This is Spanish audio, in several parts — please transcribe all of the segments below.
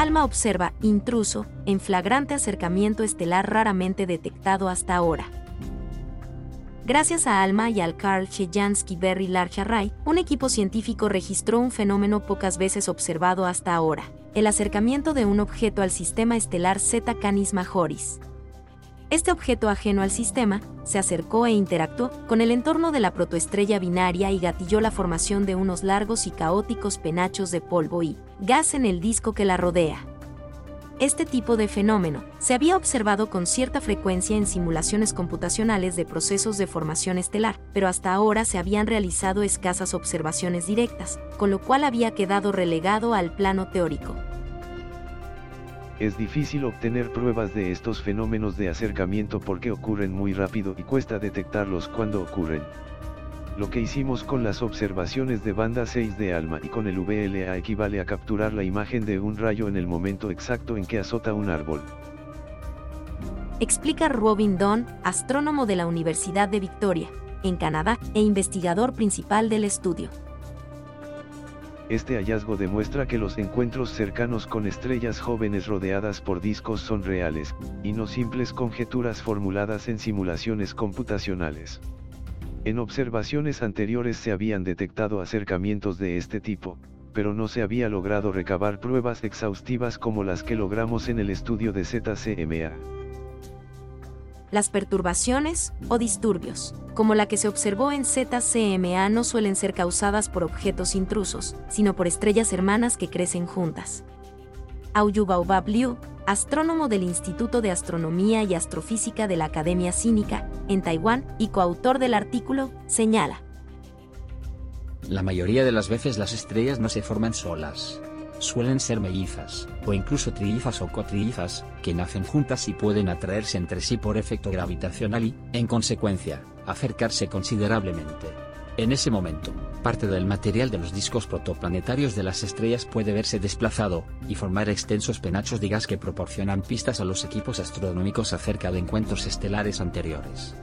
ALMA observa intruso en flagrante acercamiento estelar raramente detectado hasta ahora. Gracias a ALMA y al Carl Chejansky Berry Large Array, un equipo científico registró un fenómeno pocas veces observado hasta ahora, el acercamiento de un objeto al sistema estelar Z Canis Majoris. Este objeto ajeno al sistema se acercó e interactuó con el entorno de la protoestrella binaria y gatilló la formación de unos largos y caóticos penachos de polvo y gas en el disco que la rodea. Este tipo de fenómeno se había observado con cierta frecuencia en simulaciones computacionales de procesos de formación estelar, pero hasta ahora se habían realizado escasas observaciones directas, con lo cual había quedado relegado al plano teórico. Es difícil obtener pruebas de estos fenómenos de acercamiento porque ocurren muy rápido y cuesta detectarlos cuando ocurren. Lo que hicimos con las observaciones de banda 6 de ALMA y con el VLA equivale a capturar la imagen de un rayo en el momento exacto en que azota un árbol. Explica Robin Dunn, astrónomo de la Universidad de Victoria, en Canadá, e investigador principal del estudio. Este hallazgo demuestra que los encuentros cercanos con estrellas jóvenes rodeadas por discos son reales, y no simples conjeturas formuladas en simulaciones computacionales. En observaciones anteriores se habían detectado acercamientos de este tipo, pero no se había logrado recabar pruebas exhaustivas como las que logramos en el estudio de ZCMA. Las perturbaciones, o disturbios, como la que se observó en ZCMA no suelen ser causadas por objetos intrusos, sino por estrellas hermanas que crecen juntas. Auyubaobab Liu, astrónomo del Instituto de Astronomía y Astrofísica de la Academia Cínica, en Taiwán, y coautor del artículo, señala. La mayoría de las veces las estrellas no se forman solas suelen ser mellizas, o incluso trillizas o cotrillizas, que nacen juntas y pueden atraerse entre sí por efecto gravitacional y, en consecuencia, acercarse considerablemente. En ese momento, parte del material de los discos protoplanetarios de las estrellas puede verse desplazado, y formar extensos penachos de gas que proporcionan pistas a los equipos astronómicos acerca de encuentros estelares anteriores.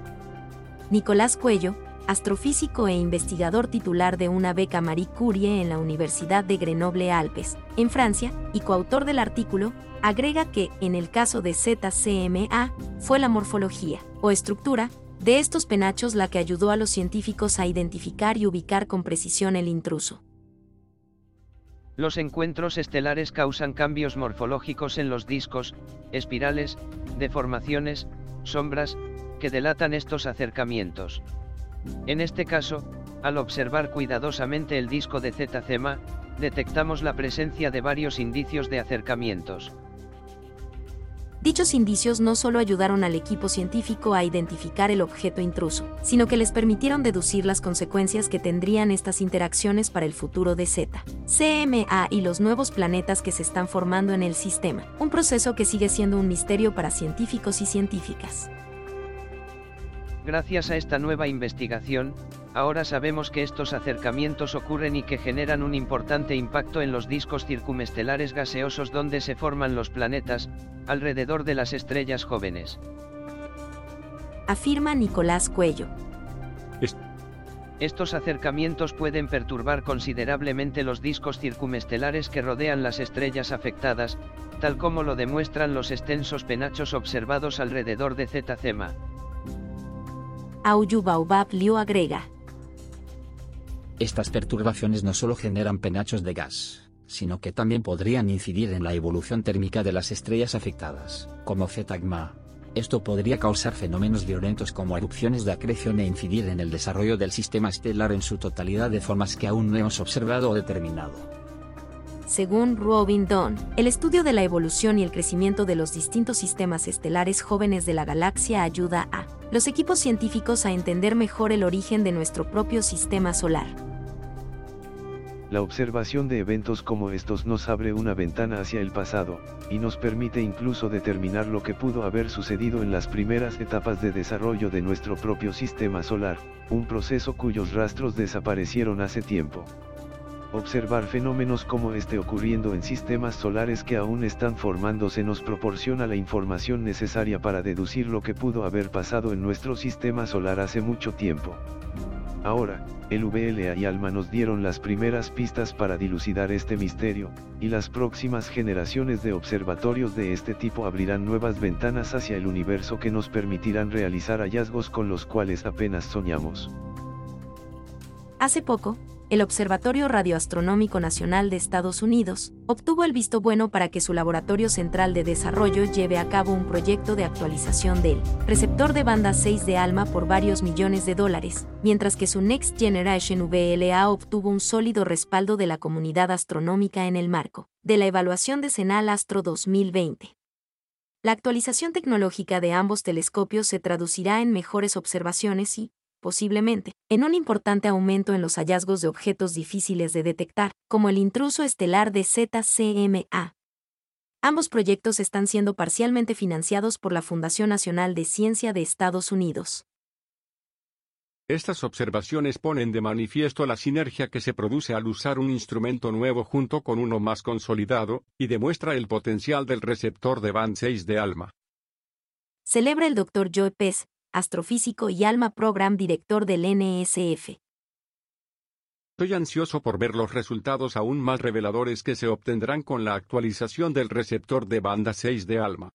Nicolás Cuello, astrofísico e investigador titular de una beca Marie Curie en la Universidad de Grenoble-Alpes, en Francia, y coautor del artículo, agrega que, en el caso de ZCMA, fue la morfología, o estructura, de estos penachos la que ayudó a los científicos a identificar y ubicar con precisión el intruso. Los encuentros estelares causan cambios morfológicos en los discos, espirales, deformaciones, sombras, que delatan estos acercamientos. En este caso, al observar cuidadosamente el disco de ZCMA, detectamos la presencia de varios indicios de acercamientos. Dichos indicios no solo ayudaron al equipo científico a identificar el objeto intruso, sino que les permitieron deducir las consecuencias que tendrían estas interacciones para el futuro de Z, CMA y los nuevos planetas que se están formando en el sistema, un proceso que sigue siendo un misterio para científicos y científicas. Gracias a esta nueva investigación, ahora sabemos que estos acercamientos ocurren y que generan un importante impacto en los discos circumestelares gaseosos donde se forman los planetas, alrededor de las estrellas jóvenes. Afirma Nicolás Cuello. Estos acercamientos pueden perturbar considerablemente los discos circumestelares que rodean las estrellas afectadas, tal como lo demuestran los extensos penachos observados alrededor de ZCMA. Auyubaobab Liu agrega. Estas perturbaciones no solo generan penachos de gas, sino que también podrían incidir en la evolución térmica de las estrellas afectadas, como Zetagma. Esto podría causar fenómenos violentos como erupciones de acreción e incidir en el desarrollo del sistema estelar en su totalidad de formas que aún no hemos observado o determinado. Según Robin Dunn, el estudio de la evolución y el crecimiento de los distintos sistemas estelares jóvenes de la galaxia ayuda a los equipos científicos a entender mejor el origen de nuestro propio sistema solar. La observación de eventos como estos nos abre una ventana hacia el pasado, y nos permite incluso determinar lo que pudo haber sucedido en las primeras etapas de desarrollo de nuestro propio sistema solar, un proceso cuyos rastros desaparecieron hace tiempo. Observar fenómenos como este ocurriendo en sistemas solares que aún están formándose nos proporciona la información necesaria para deducir lo que pudo haber pasado en nuestro sistema solar hace mucho tiempo. Ahora, el VLA y ALMA nos dieron las primeras pistas para dilucidar este misterio, y las próximas generaciones de observatorios de este tipo abrirán nuevas ventanas hacia el universo que nos permitirán realizar hallazgos con los cuales apenas soñamos. Hace poco, el Observatorio Radioastronómico Nacional de Estados Unidos obtuvo el visto bueno para que su Laboratorio Central de Desarrollo lleve a cabo un proyecto de actualización del receptor de banda 6 de ALMA por varios millones de dólares, mientras que su Next Generation VLA obtuvo un sólido respaldo de la comunidad astronómica en el marco de la evaluación de Senal Astro 2020. La actualización tecnológica de ambos telescopios se traducirá en mejores observaciones y, posiblemente, en un importante aumento en los hallazgos de objetos difíciles de detectar, como el intruso estelar de ZCMA. Ambos proyectos están siendo parcialmente financiados por la Fundación Nacional de Ciencia de Estados Unidos. Estas observaciones ponen de manifiesto la sinergia que se produce al usar un instrumento nuevo junto con uno más consolidado, y demuestra el potencial del receptor de band 6 de ALMA. Celebra el Dr. Joe Pez, astrofísico y Alma Program Director del NSF. Estoy ansioso por ver los resultados aún más reveladores que se obtendrán con la actualización del receptor de banda 6 de ALMA.